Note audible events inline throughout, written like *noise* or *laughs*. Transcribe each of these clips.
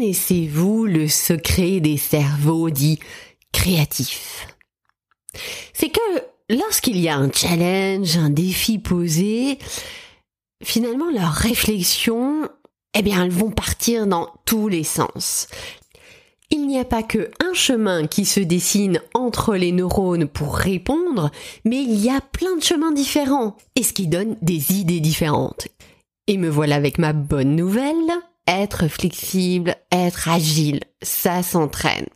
Connaissez-vous le secret des cerveaux dits créatifs? C'est que lorsqu'il y a un challenge, un défi posé, finalement leurs réflexions, eh bien elles vont partir dans tous les sens. Il n'y a pas que un chemin qui se dessine entre les neurones pour répondre, mais il y a plein de chemins différents, et ce qui donne des idées différentes. Et me voilà avec ma bonne nouvelle, être flexible, être agile, ça s'entraîne.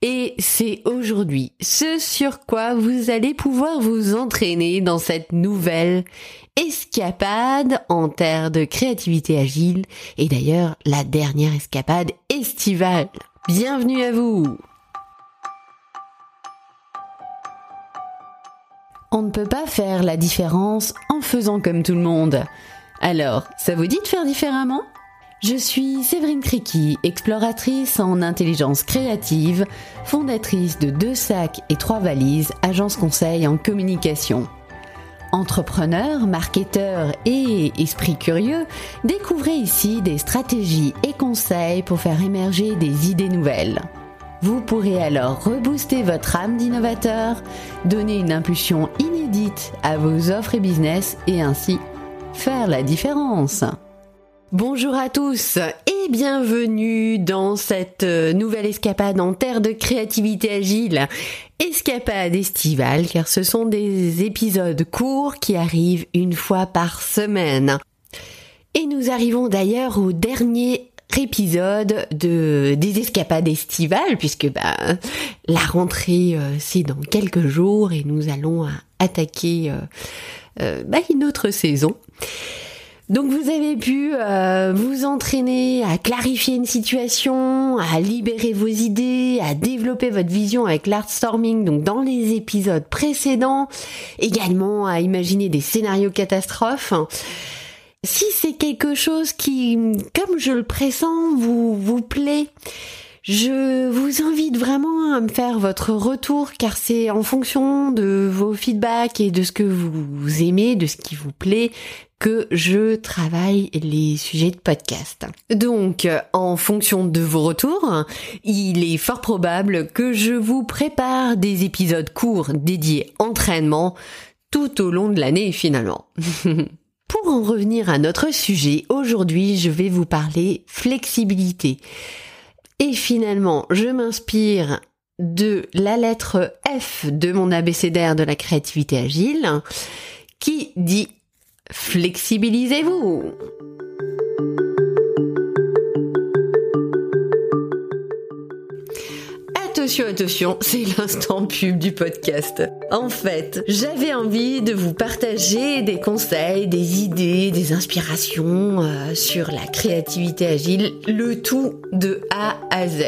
Et c'est aujourd'hui ce sur quoi vous allez pouvoir vous entraîner dans cette nouvelle escapade en terre de créativité agile et d'ailleurs la dernière escapade estivale. Bienvenue à vous On ne peut pas faire la différence en faisant comme tout le monde. Alors, ça vous dit de faire différemment? Je suis Séverine Criqui, exploratrice en intelligence créative, fondatrice de Deux Sacs et Trois Valises, agence conseil en communication. Entrepreneur, marketeur et esprit curieux, découvrez ici des stratégies et conseils pour faire émerger des idées nouvelles. Vous pourrez alors rebooster votre âme d'innovateur, donner une impulsion inédite à vos offres et business et ainsi faire la différence. Bonjour à tous et bienvenue dans cette euh, nouvelle escapade en terre de créativité agile. Escapade estivale car ce sont des épisodes courts qui arrivent une fois par semaine. Et nous arrivons d'ailleurs au dernier épisode de des escapades estivales puisque bah, la rentrée euh, c'est dans quelques jours et nous allons attaquer euh, bah, une autre saison. Donc vous avez pu euh, vous entraîner à clarifier une situation, à libérer vos idées, à développer votre vision avec l'art storming, donc dans les épisodes précédents, également à imaginer des scénarios catastrophes. Si c'est quelque chose qui, comme je le pressens, vous vous plaît, je vous invite vraiment à me faire votre retour car c'est en fonction de vos feedbacks et de ce que vous aimez, de ce qui vous plaît, que je travaille les sujets de podcast. Donc, en fonction de vos retours, il est fort probable que je vous prépare des épisodes courts dédiés entraînement tout au long de l'année finalement. *laughs* Pour en revenir à notre sujet, aujourd'hui je vais vous parler flexibilité. Et finalement, je m'inspire de la lettre F de mon abécédaire de la créativité agile qui dit Flexibilisez-vous Attention, attention, c'est l'instant pub du podcast. En fait, j'avais envie de vous partager des conseils, des idées, des inspirations euh, sur la créativité agile, le tout de A à Z.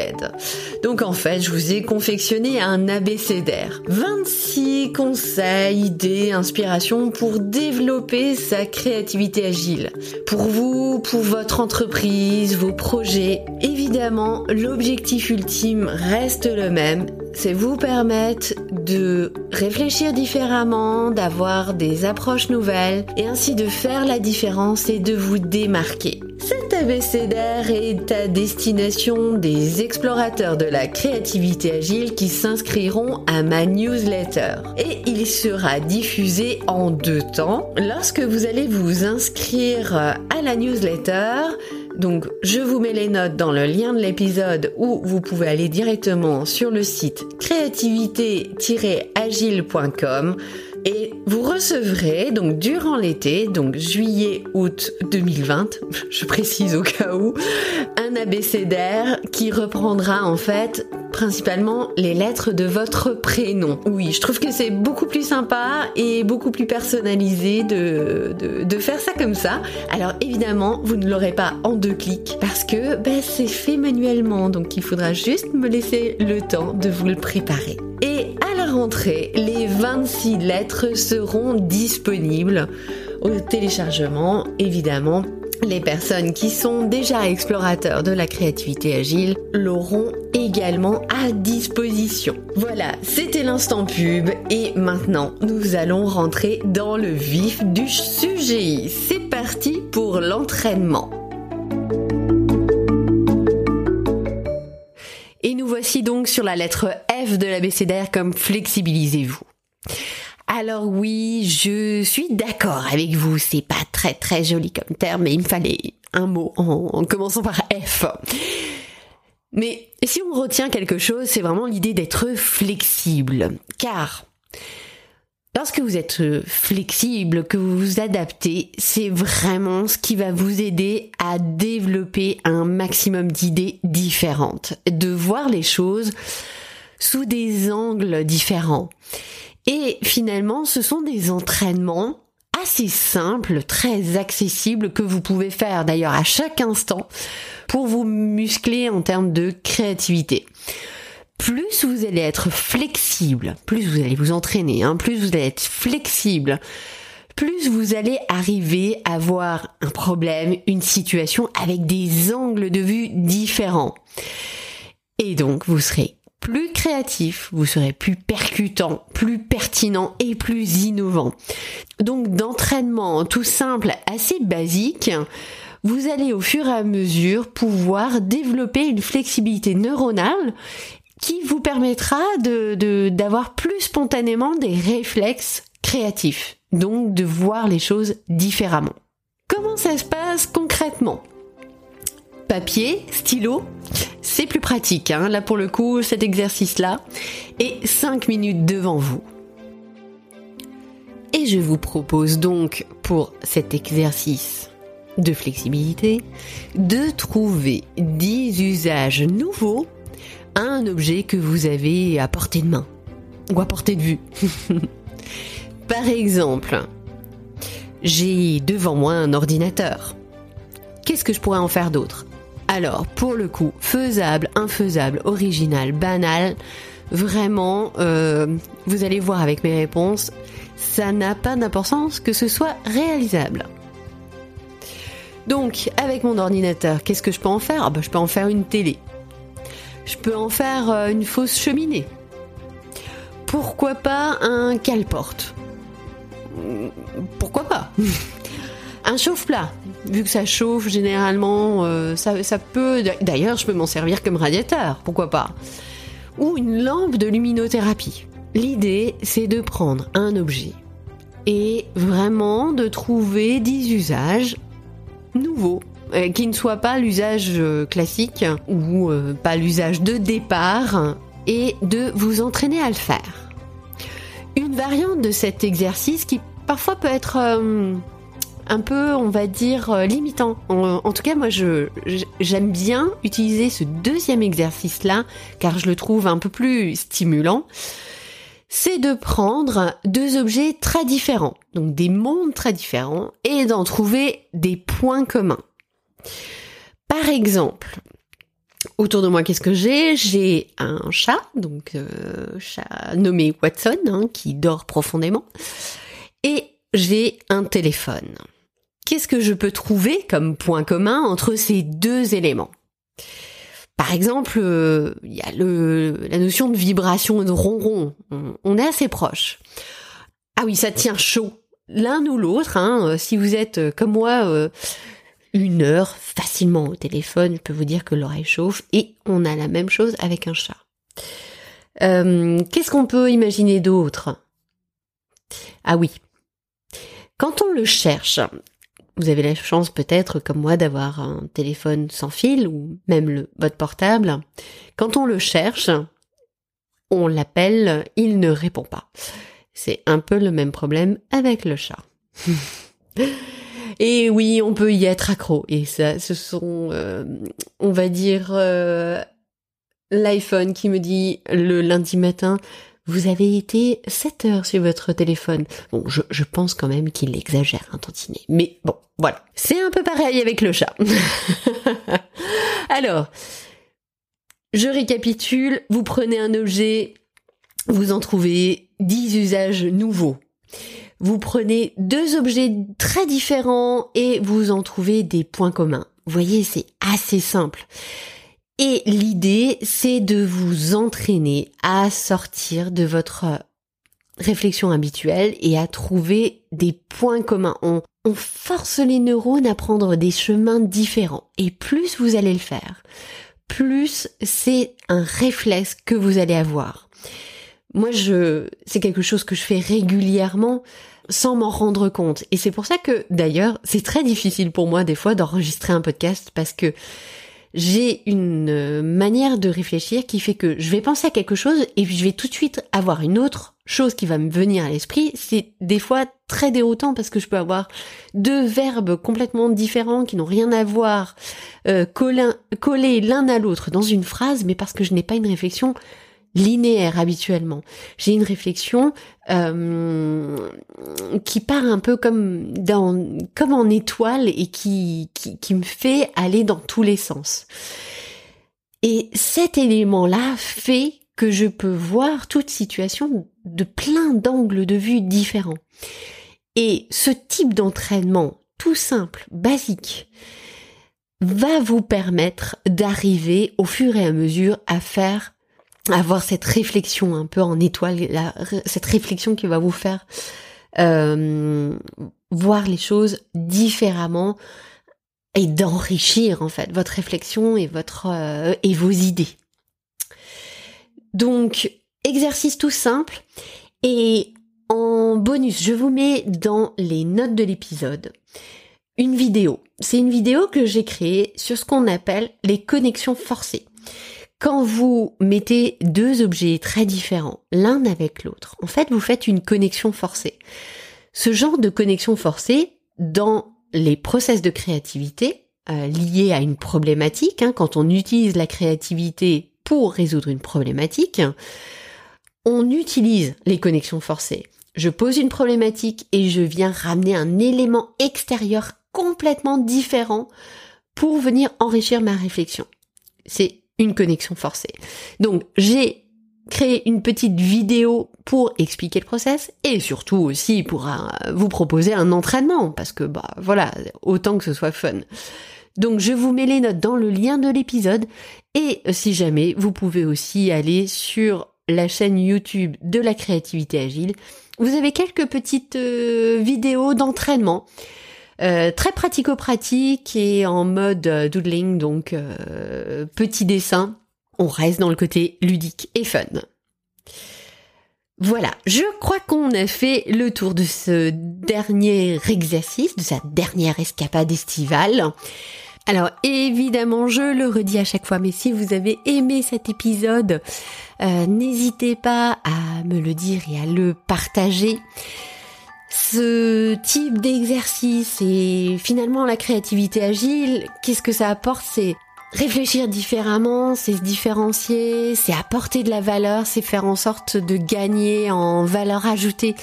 Donc en fait, je vous ai confectionné un abécédaire. 26 conseils, idées, inspirations pour développer sa créativité agile. Pour vous, pour votre entreprise, vos projets. Évidemment, l'objectif ultime reste le même, c'est vous permettre de réfléchir différemment, d'avoir des approches nouvelles et ainsi de faire la différence et de vous démarquer. Cet abécédaire est à destination des explorateurs de la créativité agile qui s'inscriront à ma newsletter. Et il sera diffusé en deux temps. Lorsque vous allez vous inscrire à la newsletter, donc je vous mets les notes dans le lien de l'épisode où vous pouvez aller directement sur le site créativité-agile.com et vous recevrez donc durant l'été, donc juillet, août 2020, *laughs* je précise au cas où, un abécédaire qui reprendra en fait principalement les lettres de votre prénom. Oui, je trouve que c'est beaucoup plus sympa et beaucoup plus personnalisé de, faire ça comme ça. Alors évidemment, vous ne l'aurez pas en deux clics parce que ben, c'est fait manuellement, donc il faudra juste me laisser le temps de vous le préparer. Rentrée, les 26 lettres seront disponibles au téléchargement, évidemment. Les personnes qui sont déjà explorateurs de la créativité agile l'auront également à disposition. Voilà, c'était l'instant pub et maintenant nous allons rentrer dans le vif du sujet. C'est parti pour l'entraînement. Donc sur la lettre F de l'abécédaire comme flexibilisez-vous. Alors oui, je suis d'accord avec vous, c'est pas très très joli comme terme, mais il me fallait un mot en, commençant par F. Mais si on retient quelque chose, c'est vraiment l'idée d'être flexible. Car lorsque vous êtes flexible, que vous vous adaptez, c'est vraiment ce qui va vous aider à développer un maximum d'idées différentes, de voir les choses sous des angles différents. Et finalement, ce sont des entraînements assez simples, très accessibles que vous pouvez faire d'ailleurs à chaque instant pour vous muscler en termes de créativité. Plus vous allez être flexible, plus vous allez vous entraîner, hein, plus vous allez être flexible, plus vous allez arriver à voir un problème, une situation avec des angles de vue différents. Et donc vous serez plus créatif, vous serez plus percutant, plus pertinent et plus innovant. Donc d'entraînement tout simple, assez basique, vous allez au fur et à mesure pouvoir développer une flexibilité neuronale qui vous permettra de d'avoir plus spontanément des réflexes créatifs, donc de voir les choses différemment. Comment ça se passe concrètement? Papier, stylo, c'est plus pratique, hein, là pour le coup, cet exercice-là, et 5 minutes devant vous. Et je vous propose donc pour cet exercice de flexibilité de trouver 10 usages nouveaux un objet que vous avez à portée de main ou à portée de vue. *laughs* Par exemple, j'ai devant moi un ordinateur. Qu'est-ce que je pourrais en faire d'autre? Alors, pour le coup, faisable, infaisable, original, banal, vraiment, euh, vous allez voir avec mes réponses, ça n'a pas d'importance que ce soit réalisable. Donc, avec mon ordinateur, qu'est-ce que je peux en faire? Ah bah, Je peux en faire une télé. Je peux en faire euh, une fausse cheminée. Pourquoi pas un cale-porte Pourquoi pas? *laughs* Un chauffe-plat, vu que ça chauffe généralement, euh, ça, ça peut. D'ailleurs, je peux m'en servir comme radiateur, pourquoi pas? Ou une lampe de luminothérapie. L'idée, c'est de prendre un objet et vraiment de trouver des usages nouveaux euh, qui ne soient pas l'usage euh, classique ou pas l'usage de départ et de vous entraîner à le faire. Une variante de cet exercice qui parfois peut être un peu, on va dire, euh, limitant. En, tout cas, moi, j'aime bien utiliser ce deuxième exercice-là, car je le trouve un peu plus stimulant. C'est de prendre deux objets très différents, donc des mondes très différents, et d'en trouver des points communs. Par exemple, autour de moi, qu'est-ce que j'ai? J'ai un chat, donc euh, chat nommé Watson, hein, qui dort profondément, et j'ai un téléphone qu'est-ce que je peux trouver comme point commun entre ces deux éléments? Par exemple, euh, il y a la notion de vibration et de ronron. On, est assez proche. Ah oui, ça tient chaud. L'un ou l'autre, hein, euh, si vous êtes comme moi, une heure facilement au téléphone, je peux vous dire que l'oreille chauffe. Et on a la même chose avec un chat. Qu'est-ce qu'on peut imaginer d'autre? Ah oui. Quand on le cherche, vous avez la chance peut-être comme moi d'avoir un téléphone sans fil ou même le, votre portable. Quand on le cherche, on l'appelle, il ne répond pas. C'est un peu le même problème avec le chat. *laughs* Et oui, on peut y être accro. Et ça, ce sont, euh, on va dire, euh, l'iPhone qui me dit le lundi matin, vous avez été 7 heures sur votre téléphone. Bon, je, je pense quand même qu'il exagère un tantinet. Mais bon, voilà. C'est un peu pareil avec le chat. *laughs* Alors, je récapitule. Vous prenez un objet, vous en trouvez 10 usages nouveaux. Vous prenez deux objets très différents et vous en trouvez des points communs. Vous voyez, c'est assez simple. Et l'idée, c'est de vous entraîner à sortir de votre réflexion habituelle et à trouver des points communs. On, force les neurones à prendre des chemins différents. Et plus vous allez le faire, plus c'est un réflexe que vous allez avoir. Moi, je, c'est quelque chose que je fais régulièrement sans m'en rendre compte. Et c'est pour ça que, d'ailleurs, c'est très difficile pour moi des fois d'enregistrer un podcast parce que j'ai une euh, manière de réfléchir qui fait que je vais penser à quelque chose et puis je vais tout de suite avoir une autre chose qui va me venir à l'esprit. C'est des fois très déroutant parce que je peux avoir deux verbes complètement différents qui n'ont rien à voir euh, collés l'un à l'autre dans une phrase, mais parce que je n'ai pas une réflexion linéaire habituellement. J'ai une réflexion euh, qui part un peu comme comme en étoile et qui, qui, qui me fait aller dans tous les sens. Et cet élément-là fait que je peux voir toute situation de plein d'angles de vue différents. Et ce type d'entraînement tout simple, basique, va vous permettre d'arriver au fur et à mesure à faire avoir cette réflexion un peu en étoile, cette réflexion qui va vous faire euh, voir les choses différemment et d'enrichir en fait votre réflexion et votre euh, et vos idées. Donc exercice tout simple et en bonus, je vous mets dans les notes de l'épisode une vidéo. C'est une vidéo que j'ai créée sur ce qu'on appelle les connexions forcées. Quand vous mettez deux objets très différents, l'un avec l'autre, en fait, vous faites une connexion forcée. Ce genre de connexion forcée, dans les process de créativité euh, liés à une problématique, hein, quand on utilise la créativité pour résoudre une problématique, on utilise les connexions forcées. Je pose une problématique et je viens ramener un élément extérieur complètement différent pour venir enrichir ma réflexion. C'est une connexion forcée. Donc j'ai créé une petite vidéo pour expliquer le process et surtout aussi pour euh, vous proposer un entraînement parce que bah voilà, autant que ce soit fun. Donc je vous mets les notes dans le lien de l'épisode et si jamais vous pouvez aussi aller sur la chaîne YouTube de la créativité agile. Vous avez quelques petites euh, vidéos d'entraînement euh, très pratico-pratique et en mode euh, doodling, donc euh, petit dessin. On reste dans le côté ludique et fun. Voilà, je crois qu'on a fait le tour de ce dernier exercice, de sa dernière escapade estivale. Alors évidemment, je le redis à chaque fois, mais si vous avez aimé cet épisode, n'hésitez pas à me le dire et à le partager. Ce type d'exercice et finalement la créativité agile, qu'est-ce que ça apporte? C'est réfléchir différemment, c'est se différencier, c'est apporter de la valeur, c'est faire en sorte de gagner en valeur ajoutée.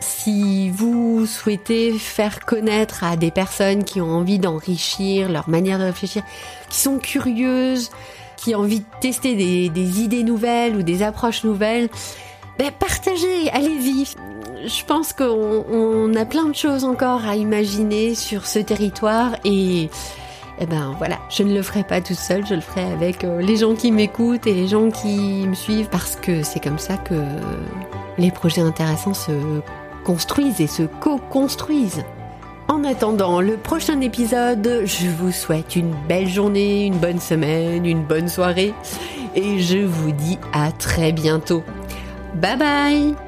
Si vous souhaitez faire connaître à des personnes qui ont envie d'enrichir leur manière de réfléchir, qui sont curieuses, qui ont envie de tester des, idées nouvelles ou des approches nouvelles, ben partagez, allez-y je pense qu'on a plein de choses encore à imaginer sur ce territoire et eh ben voilà, je ne le ferai pas toute seule, je le ferai avec euh, les gens qui m'écoutent et les gens qui me suivent parce que c'est comme ça que les projets intéressants se construisent et se co-construisent. En attendant le prochain épisode, je vous souhaite une belle journée, une bonne semaine, une bonne soirée et je vous dis à très bientôt. Bye bye